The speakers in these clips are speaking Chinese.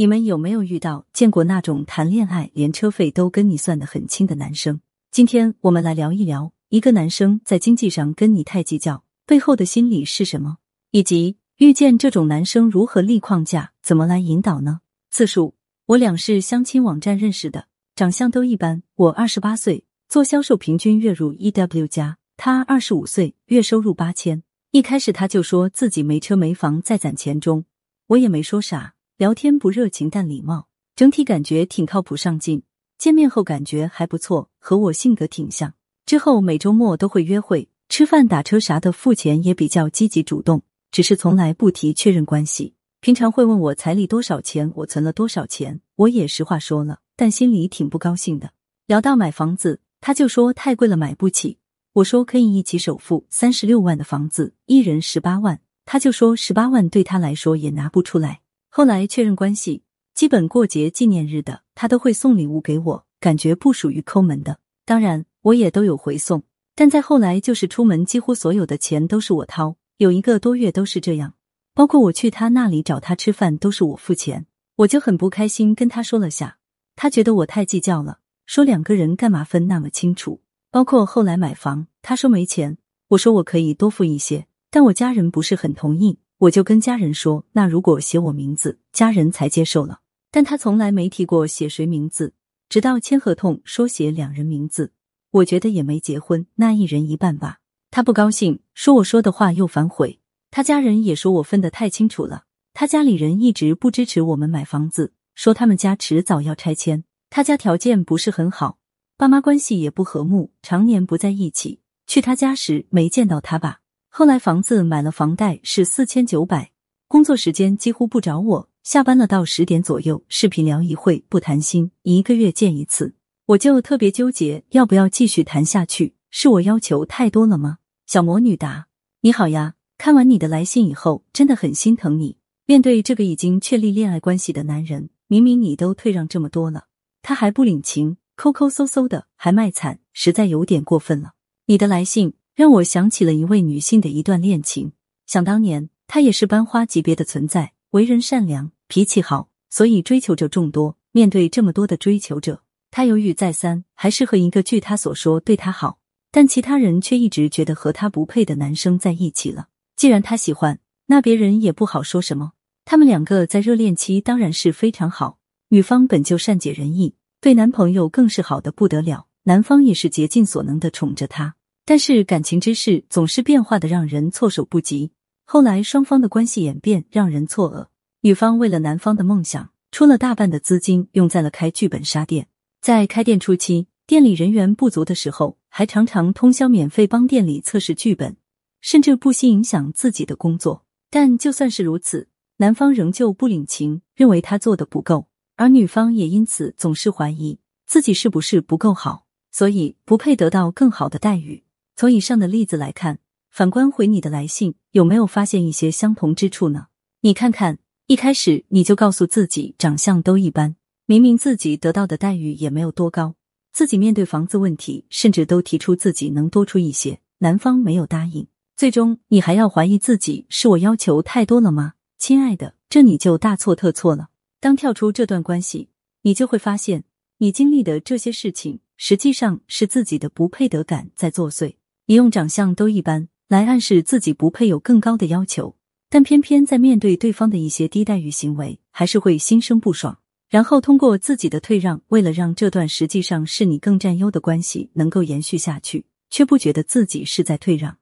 你们有没有遇到见过那种谈恋爱连车费都跟你算得很清的男生？今天我们来聊一聊，一个男生在经济上跟你太计较，背后的心理是什么，以及遇见这种男生如何立框架，怎么来引导呢？自述：我俩是相亲网站认识的，长相都一般。我二十八岁，做销售，平均月入一 W 加；他二十五岁，月收入八千。一开始他就说自己没车没房，在攒钱中，我也没说啥。聊天不热情但礼貌，整体感觉挺靠谱上进。见面后感觉还不错，和我性格挺像。之后每周末都会约会、吃饭、打车啥的，付钱也比较积极主动，只是从来不提确认关系。平常会问我彩礼多少钱，我存了多少钱，我也实话说了，但心里挺不高兴的。聊到买房子，他就说太贵了买不起。我说可以一起首付三十六万的房子，一人十八万，他就说十八万对他来说也拿不出来。后来确认关系，基本过节纪念日的他都会送礼物给我，感觉不属于抠门的。当然，我也都有回送。但在后来，就是出门几乎所有的钱都是我掏，有一个多月都是这样。包括我去他那里找他吃饭，都是我付钱。我就很不开心，跟他说了下，他觉得我太计较了，说两个人干嘛分那么清楚。包括后来买房，他说没钱，我说我可以多付一些，但我家人不是很同意。我就跟家人说，那如果写我名字，家人才接受了。但他从来没提过写谁名字，直到签合同说写两人名字，我觉得也没结婚，那一人一半吧。他不高兴，说我说的话又反悔。他家人也说我分得太清楚了。他家里人一直不支持我们买房子，说他们家迟早要拆迁。他家条件不是很好，爸妈关系也不和睦，常年不在一起。去他家时没见到他爸。后来房子买了，房贷是四千九百。工作时间几乎不找我，下班了到十点左右，视频聊一会，不谈心，一个月见一次。我就特别纠结，要不要继续谈下去？是我要求太多了吗？小魔女答：你好呀，看完你的来信以后，真的很心疼你。面对这个已经确立恋爱关系的男人，明明你都退让这么多了，他还不领情，抠抠搜搜的，还卖惨，实在有点过分了。你的来信。让我想起了一位女性的一段恋情。想当年，她也是班花级别的存在，为人善良，脾气好，所以追求者众多。面对这么多的追求者，她犹豫再三，还是和一个据她所说对她好，但其他人却一直觉得和她不配的男生在一起了。既然她喜欢，那别人也不好说什么。他们两个在热恋期当然是非常好，女方本就善解人意，对男朋友更是好的不得了，男方也是竭尽所能的宠着她。但是感情之事总是变化的，让人措手不及。后来双方的关系演变让人错愕。女方为了男方的梦想，出了大半的资金用在了开剧本杀店。在开店初期，店里人员不足的时候，还常常通宵免费帮店里测试剧本，甚至不惜影响自己的工作。但就算是如此，男方仍旧不领情，认为他做的不够，而女方也因此总是怀疑自己是不是不够好，所以不配得到更好的待遇。从以上的例子来看，反观回你的来信，有没有发现一些相同之处呢？你看看，一开始你就告诉自己长相都一般，明明自己得到的待遇也没有多高，自己面对房子问题，甚至都提出自己能多出一些，男方没有答应，最终你还要怀疑自己是我要求太多了吗？亲爱的，这你就大错特错了。当跳出这段关系，你就会发现，你经历的这些事情，实际上是自己的不配得感在作祟。你用长相都一般来暗示自己不配有更高的要求，但偏偏在面对对方的一些低待遇行为，还是会心生不爽。然后通过自己的退让，为了让这段实际上是你更占优的关系能够延续下去，却不觉得自己是在退让，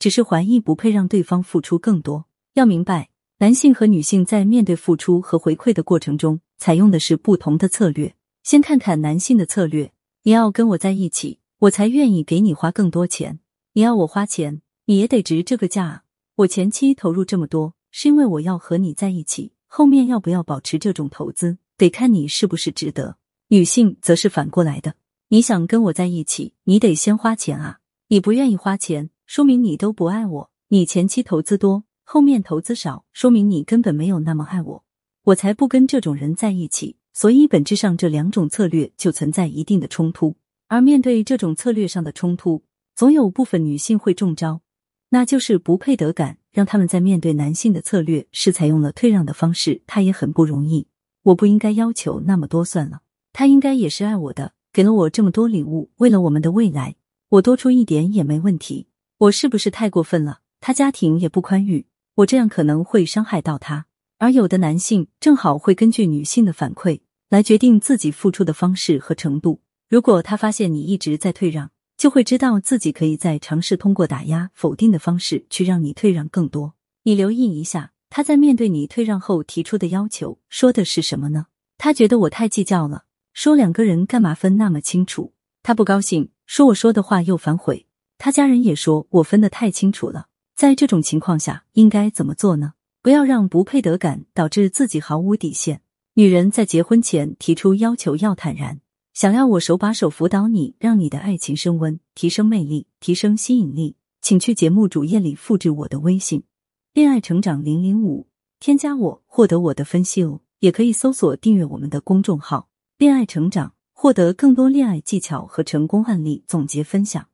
只是怀疑不配让对方付出更多。要明白，男性和女性在面对付出和回馈的过程中，采用的是不同的策略。先看看男性的策略：你要跟我在一起，我才愿意给你花更多钱。你要我花钱，你也得值这个价啊！我前期投入这么多，是因为我要和你在一起，后面要不要保持这种投资，得看你是不是值得。女性则是反过来的，你想跟我在一起，你得先花钱啊！你不愿意花钱，说明你都不爱我。你前期投资多，后面投资少，说明你根本没有那么爱我。我才不跟这种人在一起。所以本质上这两种策略就存在一定的冲突，而面对这种策略上的冲突。总有部分女性会中招，那就是不配得感，让他们在面对男性的策略是采用了退让的方式，他也很不容易。我不应该要求那么多算了。他应该也是爱我的，给了我这么多礼物，为了我们的未来，我多出一点也没问题。我是不是太过分了？他家庭也不宽裕，我这样可能会伤害到他。而有的男性正好会根据女性的反馈来决定自己付出的方式和程度。如果他发现你一直在退让，就会知道自己可以在尝试通过打压、否定的方式去让你退让更多。你留意一下，他在面对你退让后提出的要求说的是什么呢？他觉得我太计较了。说两个人干嘛分那么清楚？他不高兴，说我说的话又反悔。他家人也说我分得太清楚了。在这种情况下，应该怎么做呢？不要让不配得感导致自己毫无底线。女人在结婚前提出要求要坦然，想要我手把手辅导你，让你的爱情升温，提升魅力，提升吸引力，请去节目主页里复制我的微信“恋爱成长零零五”，添加我获得我的分析哦。也可以搜索订阅我们的公众号。恋爱成长，获得更多恋爱技巧和成功案例总结分享。